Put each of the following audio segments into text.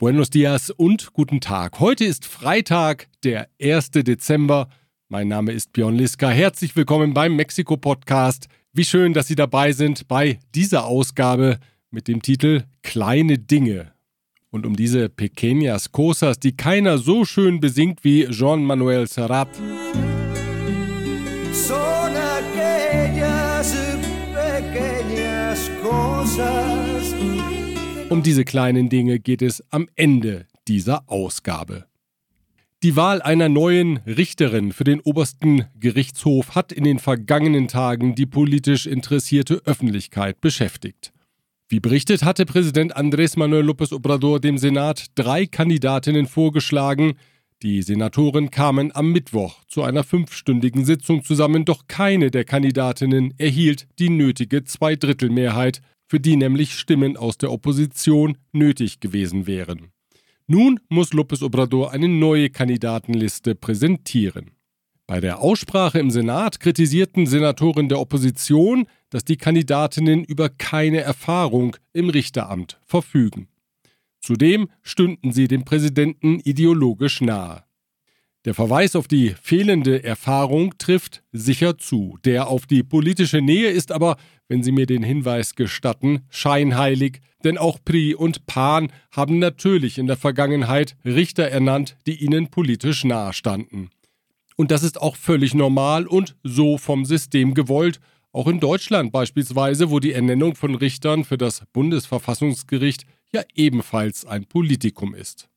Buenos dias und guten Tag. Heute ist Freitag, der 1. Dezember. Mein Name ist Björn Liska. Herzlich willkommen beim Mexiko-Podcast. Wie schön, dass Sie dabei sind bei dieser Ausgabe mit dem Titel Kleine Dinge. Und um diese Pequeñas Cosas, die keiner so schön besingt wie Jean Manuel Serrat. Son aquellas pequeñas cosas. Um diese kleinen Dinge geht es am Ende dieser Ausgabe. Die Wahl einer neuen Richterin für den obersten Gerichtshof hat in den vergangenen Tagen die politisch interessierte Öffentlichkeit beschäftigt. Wie berichtet hatte Präsident Andrés Manuel López Obrador dem Senat drei Kandidatinnen vorgeschlagen. Die Senatoren kamen am Mittwoch zu einer fünfstündigen Sitzung zusammen, doch keine der Kandidatinnen erhielt die nötige Zweidrittelmehrheit, für die nämlich Stimmen aus der Opposition nötig gewesen wären. Nun muss López Obrador eine neue Kandidatenliste präsentieren. Bei der Aussprache im Senat kritisierten Senatoren der Opposition, dass die Kandidatinnen über keine Erfahrung im Richteramt verfügen. Zudem stünden sie dem Präsidenten ideologisch nahe. Der Verweis auf die fehlende Erfahrung trifft sicher zu. Der auf die politische Nähe ist aber, wenn Sie mir den Hinweis gestatten, scheinheilig, denn auch Pri und Pan haben natürlich in der Vergangenheit Richter ernannt, die ihnen politisch nahestanden. Und das ist auch völlig normal und so vom System gewollt, auch in Deutschland beispielsweise, wo die Ernennung von Richtern für das Bundesverfassungsgericht ja ebenfalls ein Politikum ist.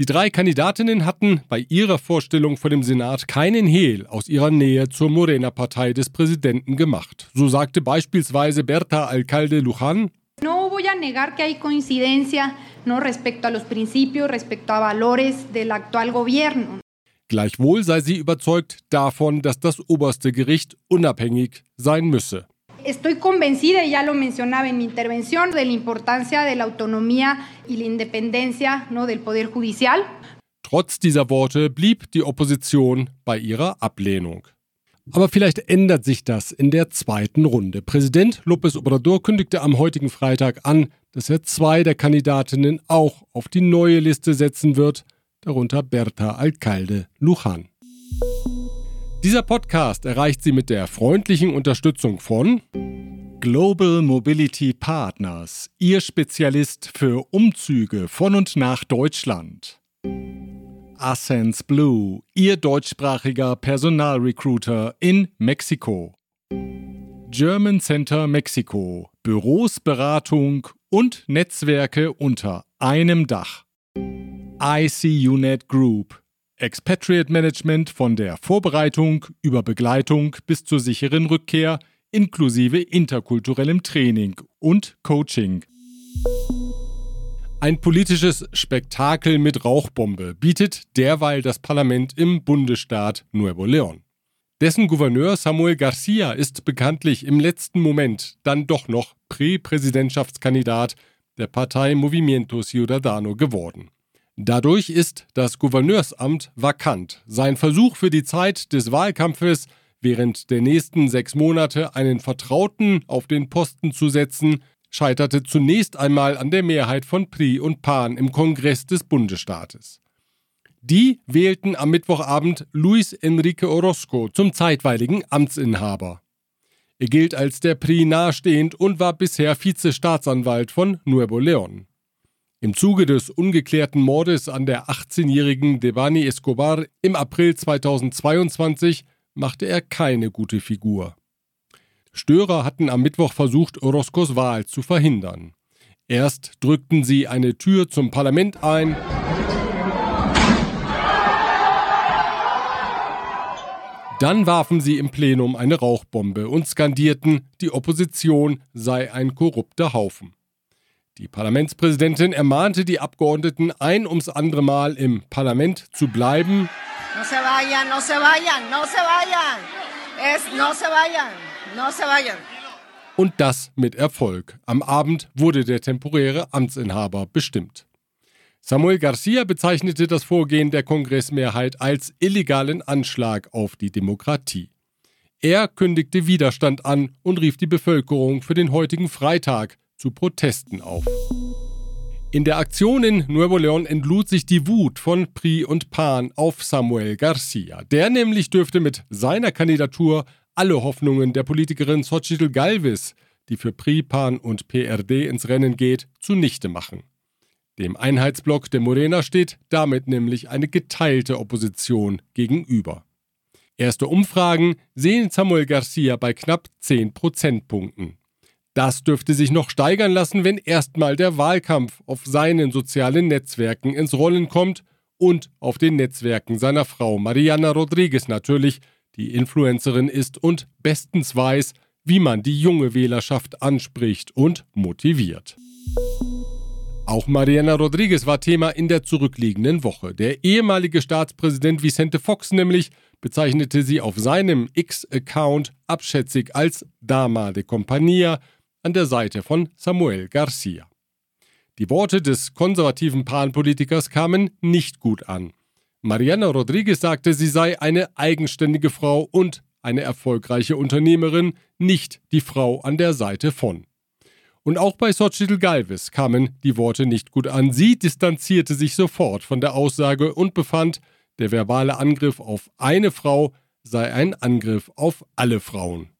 Die drei Kandidatinnen hatten bei ihrer Vorstellung vor dem Senat keinen Hehl aus ihrer Nähe zur Morena-Partei des Präsidenten gemacht. So sagte beispielsweise Berta Alcalde Luján, No voy a negar que hay coincidencia no respecto a los principios, respecto a valores del actual gobierno. Gleichwohl sei sie überzeugt davon, dass das oberste Gericht unabhängig sein müsse. Estoy convencida, y ya lo mencionaba en mi intervención, de la importancia de la autonomía y la independencia ¿no? del Poder Judicial. Trotz dieser Worte blieb die Opposition bei ihrer Ablehnung. Aber vielleicht ändert sich das in der zweiten Runde. Präsident López Obrador kündigte am heutigen Freitag an, dass er zwei der Kandidatinnen auch auf die neue Liste setzen wird, darunter Berta Alcalde Luján. Dieser Podcast erreicht Sie mit der freundlichen Unterstützung von Global Mobility Partners, Ihr Spezialist für Umzüge von und nach Deutschland. Ascens Blue, Ihr deutschsprachiger Personalrecruiter in Mexiko. German Center Mexiko, Büros, Beratung und Netzwerke unter einem Dach. ICUNET Group, Expatriate Management von der Vorbereitung über Begleitung bis zur sicheren Rückkehr inklusive interkulturellem Training und Coaching. Ein politisches Spektakel mit Rauchbombe bietet derweil das Parlament im Bundesstaat Nuevo León. Dessen Gouverneur Samuel Garcia ist bekanntlich im letzten Moment dann doch noch Prä-Präsidentschaftskandidat der Partei Movimiento Ciudadano geworden. Dadurch ist das Gouverneursamt vakant. Sein Versuch für die Zeit des Wahlkampfes während der nächsten sechs Monate einen Vertrauten auf den Posten zu setzen, scheiterte zunächst einmal an der Mehrheit von Pri und Pan im Kongress des Bundesstaates. Die wählten am Mittwochabend Luis Enrique Orozco zum zeitweiligen Amtsinhaber. Er gilt als der Pri nahestehend und war bisher Vizestaatsanwalt von Nuevo León. Im Zuge des ungeklärten Mordes an der 18-jährigen Devani Escobar im April 2022 machte er keine gute Figur. Störer hatten am Mittwoch versucht, Orozcos Wahl zu verhindern. Erst drückten sie eine Tür zum Parlament ein. Dann warfen sie im Plenum eine Rauchbombe und skandierten, die Opposition sei ein korrupter Haufen. Die Parlamentspräsidentin ermahnte die Abgeordneten ein ums andere Mal im Parlament zu bleiben. No se vayan, no se vayan, no se vayan. Es, no se vayan, no se vayan. Und das mit Erfolg. Am Abend wurde der temporäre Amtsinhaber bestimmt. Samuel Garcia bezeichnete das Vorgehen der Kongressmehrheit als illegalen Anschlag auf die Demokratie. Er kündigte Widerstand an und rief die Bevölkerung für den heutigen Freitag zu Protesten auf. In der Aktion in Nuevo León entlud sich die Wut von Pri und Pan auf Samuel Garcia. Der nämlich dürfte mit seiner Kandidatur alle Hoffnungen der Politikerin Xochitl Galvez, die für Pri, Pan und PRD ins Rennen geht, zunichte machen. Dem Einheitsblock der Morena steht damit nämlich eine geteilte Opposition gegenüber. Erste Umfragen sehen Samuel Garcia bei knapp 10 Prozentpunkten. Das dürfte sich noch steigern lassen, wenn erstmal der Wahlkampf auf seinen sozialen Netzwerken ins Rollen kommt und auf den Netzwerken seiner Frau Mariana Rodriguez natürlich, die Influencerin ist und bestens weiß, wie man die junge Wählerschaft anspricht und motiviert. Auch Mariana Rodriguez war Thema in der zurückliegenden Woche. Der ehemalige Staatspräsident Vicente Fox nämlich bezeichnete sie auf seinem X-Account abschätzig als Dama de Compañía, an der Seite von Samuel Garcia. Die Worte des konservativen Pan-Politikers kamen nicht gut an. Mariana Rodriguez sagte, sie sei eine eigenständige Frau und eine erfolgreiche Unternehmerin, nicht die Frau an der Seite von. Und auch bei Xochitl Galvez kamen die Worte nicht gut an. Sie distanzierte sich sofort von der Aussage und befand, der verbale Angriff auf eine Frau sei ein Angriff auf alle Frauen.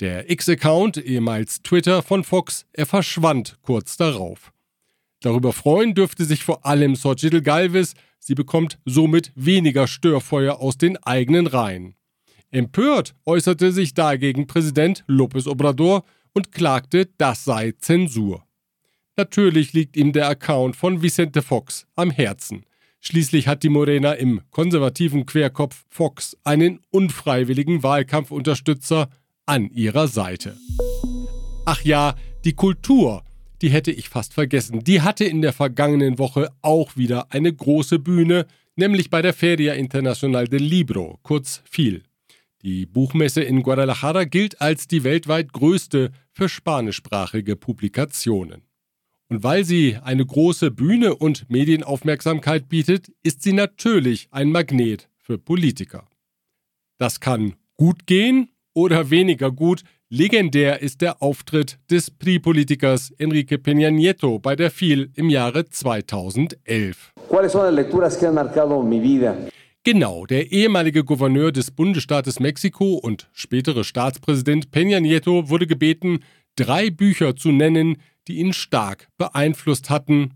Der X-Account, ehemals Twitter von Fox, er verschwand kurz darauf. Darüber freuen dürfte sich vor allem Xochitl Galvez, sie bekommt somit weniger Störfeuer aus den eigenen Reihen. Empört äußerte sich dagegen Präsident López Obrador und klagte, das sei Zensur. Natürlich liegt ihm der Account von Vicente Fox am Herzen. Schließlich hat die Morena im konservativen Querkopf Fox einen unfreiwilligen Wahlkampfunterstützer an ihrer Seite. Ach ja, die Kultur, die hätte ich fast vergessen. Die hatte in der vergangenen Woche auch wieder eine große Bühne, nämlich bei der Feria Internacional del Libro, kurz FIL. Die Buchmesse in Guadalajara gilt als die weltweit größte für spanischsprachige Publikationen. Und weil sie eine große Bühne und Medienaufmerksamkeit bietet, ist sie natürlich ein Magnet für Politiker. Das kann gut gehen oder weniger gut, legendär ist der Auftritt des PRI-Politikers Enrique Peña Nieto bei der FIL im Jahre 2011. Genau, der ehemalige Gouverneur des Bundesstaates Mexiko und spätere Staatspräsident Peña Nieto wurde gebeten, drei Bücher zu nennen, die ihn stark beeinflusst hatten.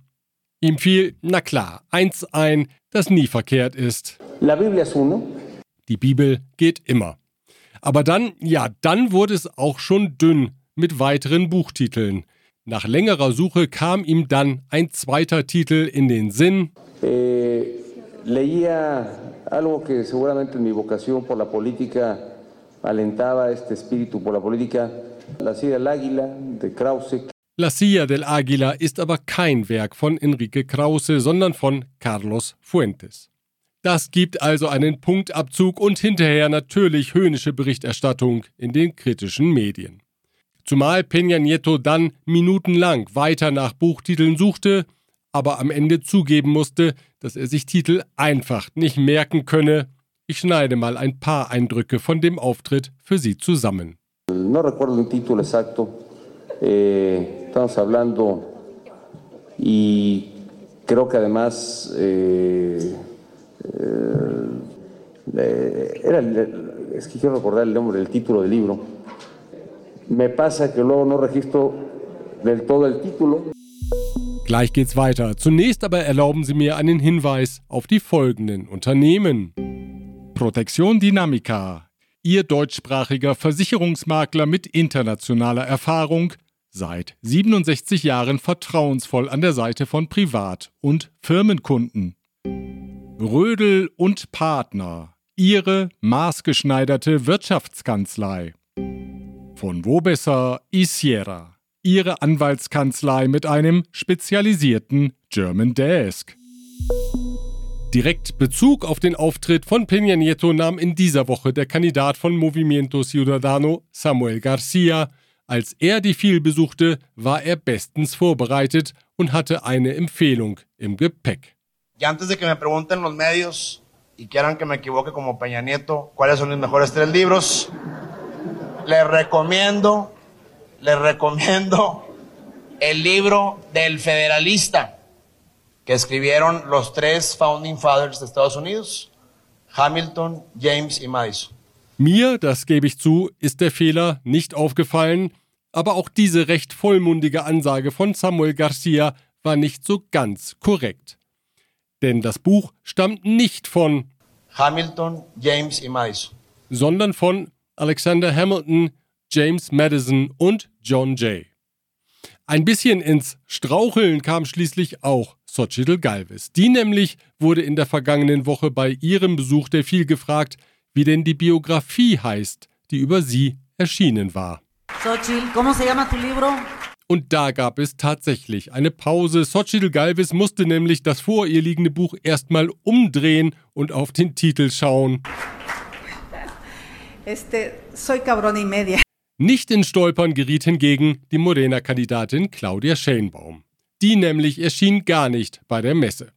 Ihm fiel, na klar, eins ein, das nie verkehrt ist. Die Bibel geht immer. Aber dann, ja, dann wurde es auch schon dünn mit weiteren Buchtiteln. Nach längerer Suche kam ihm dann ein zweiter Titel in den Sinn. Eh, leía algo que seguramente en mi vocación por la política alentaba este espíritu por la política. La Silla del Águila de Krause. La Silla del Águila ist aber kein Werk von Enrique Krause, sondern von Carlos Fuentes. Das gibt also einen Punktabzug und hinterher natürlich höhnische Berichterstattung in den kritischen Medien. Zumal Peña Nieto dann minutenlang weiter nach Buchtiteln suchte, aber am Ende zugeben musste, dass er sich Titel einfach nicht merken könne. Ich schneide mal ein paar Eindrücke von dem Auftritt für Sie zusammen. No recuerdo el título exacto. Eh, estamos hablando y creo que además eh, eh, era es que quiero recordar el nombre, el título del libro. Me pasa que luego no registro del todo el título. Gleich geht's weiter. Zunächst aber erlauben Sie mir einen Hinweis auf die folgenden Unternehmen. Protection Dynamica. Ihr deutschsprachiger Versicherungsmakler mit internationaler Erfahrung, seit 67 Jahren vertrauensvoll an der Seite von Privat- und Firmenkunden. Rödel und Partner, Ihre maßgeschneiderte Wirtschaftskanzlei. Von wo besser Isiera, Ihre Anwaltskanzlei mit einem spezialisierten German Desk. Direkt Bezug auf den Auftritt von Peña Nieto nahm in dieser Woche der Kandidat von Movimiento Ciudadano, Samuel Garcia. Als er die viel besuchte, war er bestens vorbereitet und hatte eine Empfehlung im Gepäck. Y antes de que me pregunten los medios y quieran que me equivoque como Peña Nieto, cuáles son mis mejores tres libros, les recomiendo, les recomiendo el libro del federalista. que escribieron los tres Founding Fathers de Estados Unidos, Hamilton, James y Madison. Mir, das gebe ich zu, ist der Fehler nicht aufgefallen, aber auch diese recht vollmundige Ansage von Samuel Garcia war nicht so ganz korrekt. Denn das Buch stammt nicht von Hamilton, James y Madison, sondern von Alexander Hamilton, James Madison und John Jay. Ein bisschen ins Straucheln kam schließlich auch Xochitl Galvez. Die nämlich wurde in der vergangenen Woche bei ihrem Besuch der viel gefragt, wie denn die Biografie heißt, die über sie erschienen war. Xochitl, ¿cómo se llama tu libro? Und da gab es tatsächlich eine Pause. Xochitl Galvez musste nämlich das vor ihr liegende Buch erstmal umdrehen und auf den Titel schauen. Este, soy cabrón y media. Nicht in Stolpern geriet hingegen die Morena-Kandidatin Claudia Schenbaum. Die nämlich erschien gar nicht bei der Messe.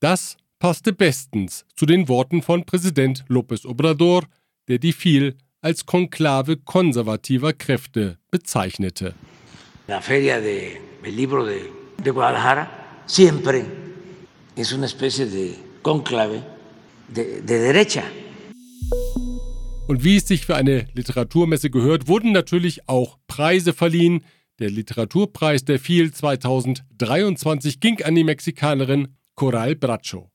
Das passte bestens zu den Worten von Präsident López Obrador, der die viel als Konklave konservativer Kräfte bezeichnete. La Feria de, del Libro de, de Guadalajara siempre es una especie de conclave de, de derecha. Und wie es sich für eine Literaturmesse gehört, wurden natürlich auch Preise verliehen. Der Literaturpreis der FIL 2023 ging an die Mexikanerin Coral Bracho.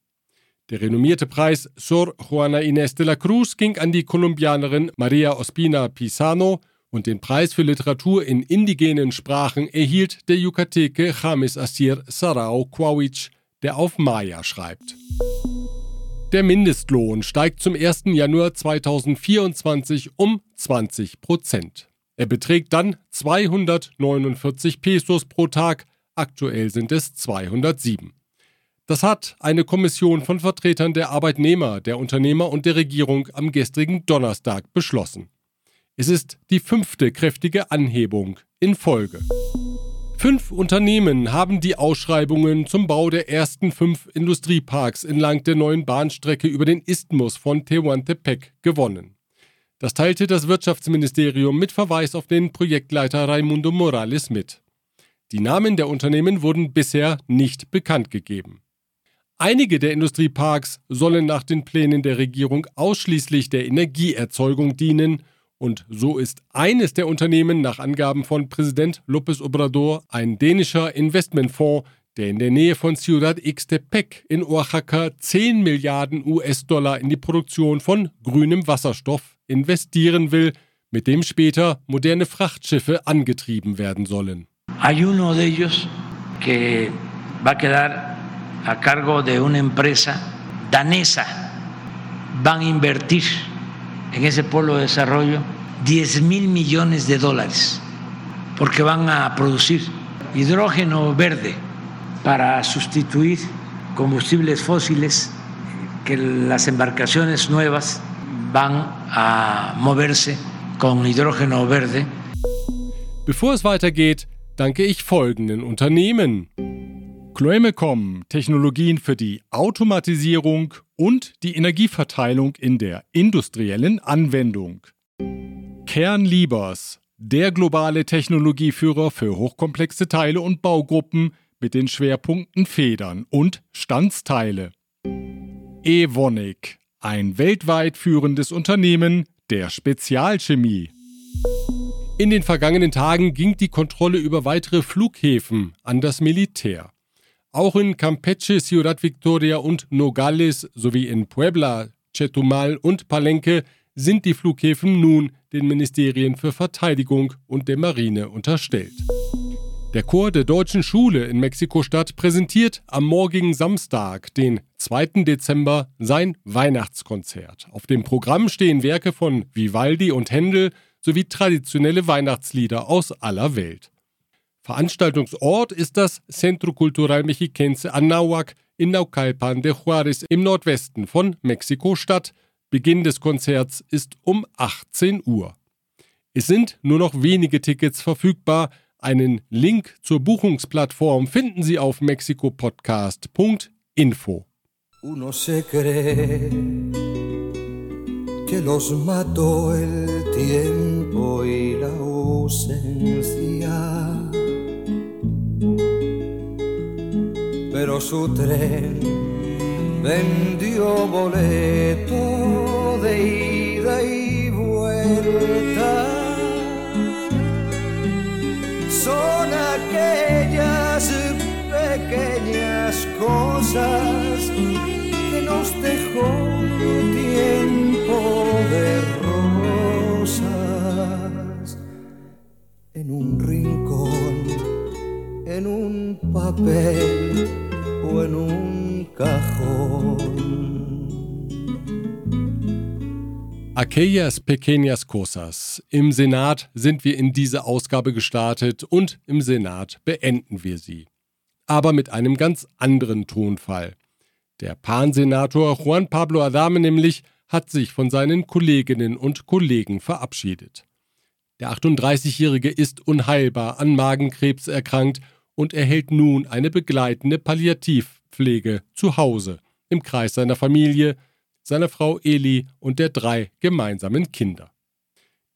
Der renommierte Preis Sor Juana Inés de la Cruz ging an die Kolumbianerin Maria Ospina Pisano und den Preis für Literatur in indigenen Sprachen erhielt der Yucateke James Asir Sarao Quawich, der auf Maya schreibt. Der Mindestlohn steigt zum 1. Januar 2024 um 20 Prozent. Er beträgt dann 249 Pesos pro Tag, aktuell sind es 207. Das hat eine Kommission von Vertretern der Arbeitnehmer, der Unternehmer und der Regierung am gestrigen Donnerstag beschlossen. Es ist die fünfte kräftige Anhebung in Folge. Fünf Unternehmen haben die Ausschreibungen zum Bau der ersten fünf Industrieparks entlang der neuen Bahnstrecke über den Isthmus von Tehuantepec gewonnen. Das teilte das Wirtschaftsministerium mit Verweis auf den Projektleiter Raimundo Morales mit. Die Namen der Unternehmen wurden bisher nicht bekannt gegeben. Einige der Industrieparks sollen nach den Plänen der Regierung ausschließlich der Energieerzeugung dienen und so ist eines der Unternehmen nach Angaben von Präsident López Obrador ein dänischer Investmentfonds, der in der Nähe von Ciudad Ixtepec in Oaxaca 10 Milliarden US-Dollar in die Produktion von grünem Wasserstoff investieren will, mit dem später moderne Frachtschiffe angetrieben werden sollen. Hay uno de ellos que va a quedar a cargo de una empresa danesa. Van a invertir en ese polo de desarrollo 10 mil millones de dólares, porque van a producir hidrógeno verde para sustituir combustibles fósiles que las embarcaciones nuevas van a moverse con hidrógeno verde. Bevor es weitergeht, danke ich folgenden Unternehmen. Chloemecom, Technologien für die Automatisierung und die Energieverteilung in der industriellen Anwendung. Kernliebers, der globale Technologieführer für hochkomplexe Teile und Baugruppen mit den Schwerpunkten Federn und Standsteile. Evonik, ein weltweit führendes Unternehmen der Spezialchemie. In den vergangenen Tagen ging die Kontrolle über weitere Flughäfen an das Militär. Auch in Campeche, Ciudad Victoria und Nogales sowie in Puebla, Chetumal und Palenque sind die Flughäfen nun den Ministerien für Verteidigung und der Marine unterstellt. Der Chor der Deutschen Schule in Mexiko-Stadt präsentiert am morgigen Samstag, den 2. Dezember, sein Weihnachtskonzert. Auf dem Programm stehen Werke von Vivaldi und Händel sowie traditionelle Weihnachtslieder aus aller Welt. Veranstaltungsort ist das Centro Cultural Mexiquense Anahuac in Naucalpan de Juárez im Nordwesten von Mexiko-Stadt. Beginn des Konzerts ist um 18 Uhr. Es sind nur noch wenige Tickets verfügbar. Einen Link zur Buchungsplattform finden Sie auf mexikopodcast.info. Uno se cree que los mató el tiempo y la ausencia. Su tren vendió boleto de ida y vuelta. Son aquellas pequeñas cosas que nos dejó tiempo de rosas en un rincón, en un papel o en un cajón. Aquellas Pequeñas Cosas. Im Senat sind wir in diese Ausgabe gestartet und im Senat beenden wir sie. Aber mit einem ganz anderen Tonfall. Der Pan-Senator Juan Pablo Adame nämlich hat sich von seinen Kolleginnen und Kollegen verabschiedet. Der 38-Jährige ist unheilbar an Magenkrebs erkrankt und erhält nun eine begleitende Palliativpflege zu Hause im Kreis seiner Familie, seiner Frau Eli und der drei gemeinsamen Kinder.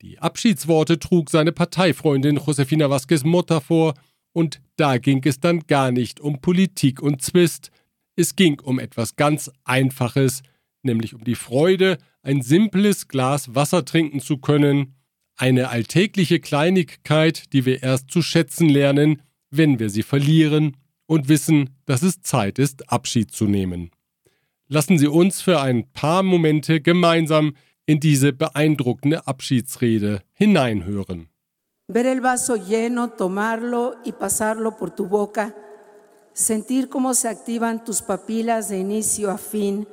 Die Abschiedsworte trug seine Parteifreundin Josefina Vázquez Mota vor, und da ging es dann gar nicht um Politik und Zwist, es ging um etwas ganz Einfaches, nämlich um die Freude, ein simples Glas Wasser trinken zu können, eine alltägliche Kleinigkeit, die wir erst zu schätzen lernen, wenn wir sie verlieren und wissen, dass es Zeit ist, Abschied zu nehmen. Lassen Sie uns für ein paar Momente gemeinsam in diese beeindruckende Abschiedsrede hineinhören. Ver el vaso lleno, tomarlo y pasarlo por tu boca, sentir cómo se activan tus papilas de inicio a fin,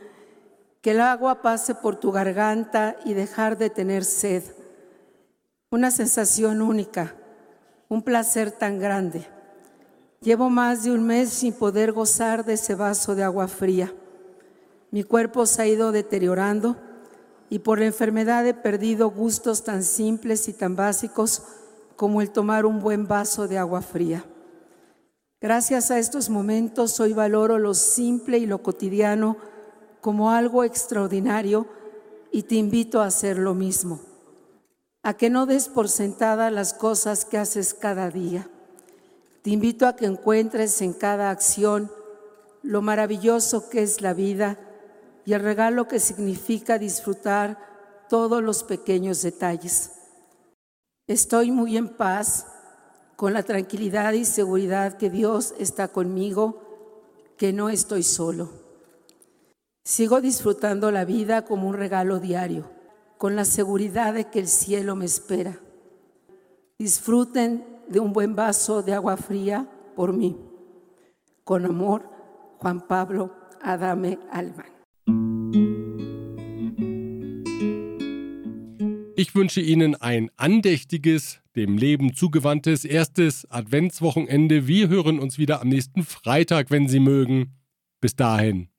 que el agua pase por tu garganta y dejar de tener sed. Una sensación única, un placer tan grande. Llevo más de un mes sin poder gozar de ese vaso de agua fría. Mi cuerpo se ha ido deteriorando y por la enfermedad he perdido gustos tan simples y tan básicos como el tomar un buen vaso de agua fría. Gracias a estos momentos hoy valoro lo simple y lo cotidiano como algo extraordinario y te invito a hacer lo mismo. A que no des por sentada las cosas que haces cada día. Te invito a que encuentres en cada acción lo maravilloso que es la vida y el regalo que significa disfrutar todos los pequeños detalles. Estoy muy en paz con la tranquilidad y seguridad que Dios está conmigo, que no estoy solo. Sigo disfrutando la vida como un regalo diario, con la seguridad de que el cielo me espera. Disfruten de un buen vaso de agua fría por mí. Con amor, Juan Pablo Adame Alban. Ich wünsche Ihnen ein andächtiges, dem Leben zugewandtes erstes Adventswochenende. Wir hören uns wieder am nächsten Freitag, wenn Sie mögen. Bis dahin.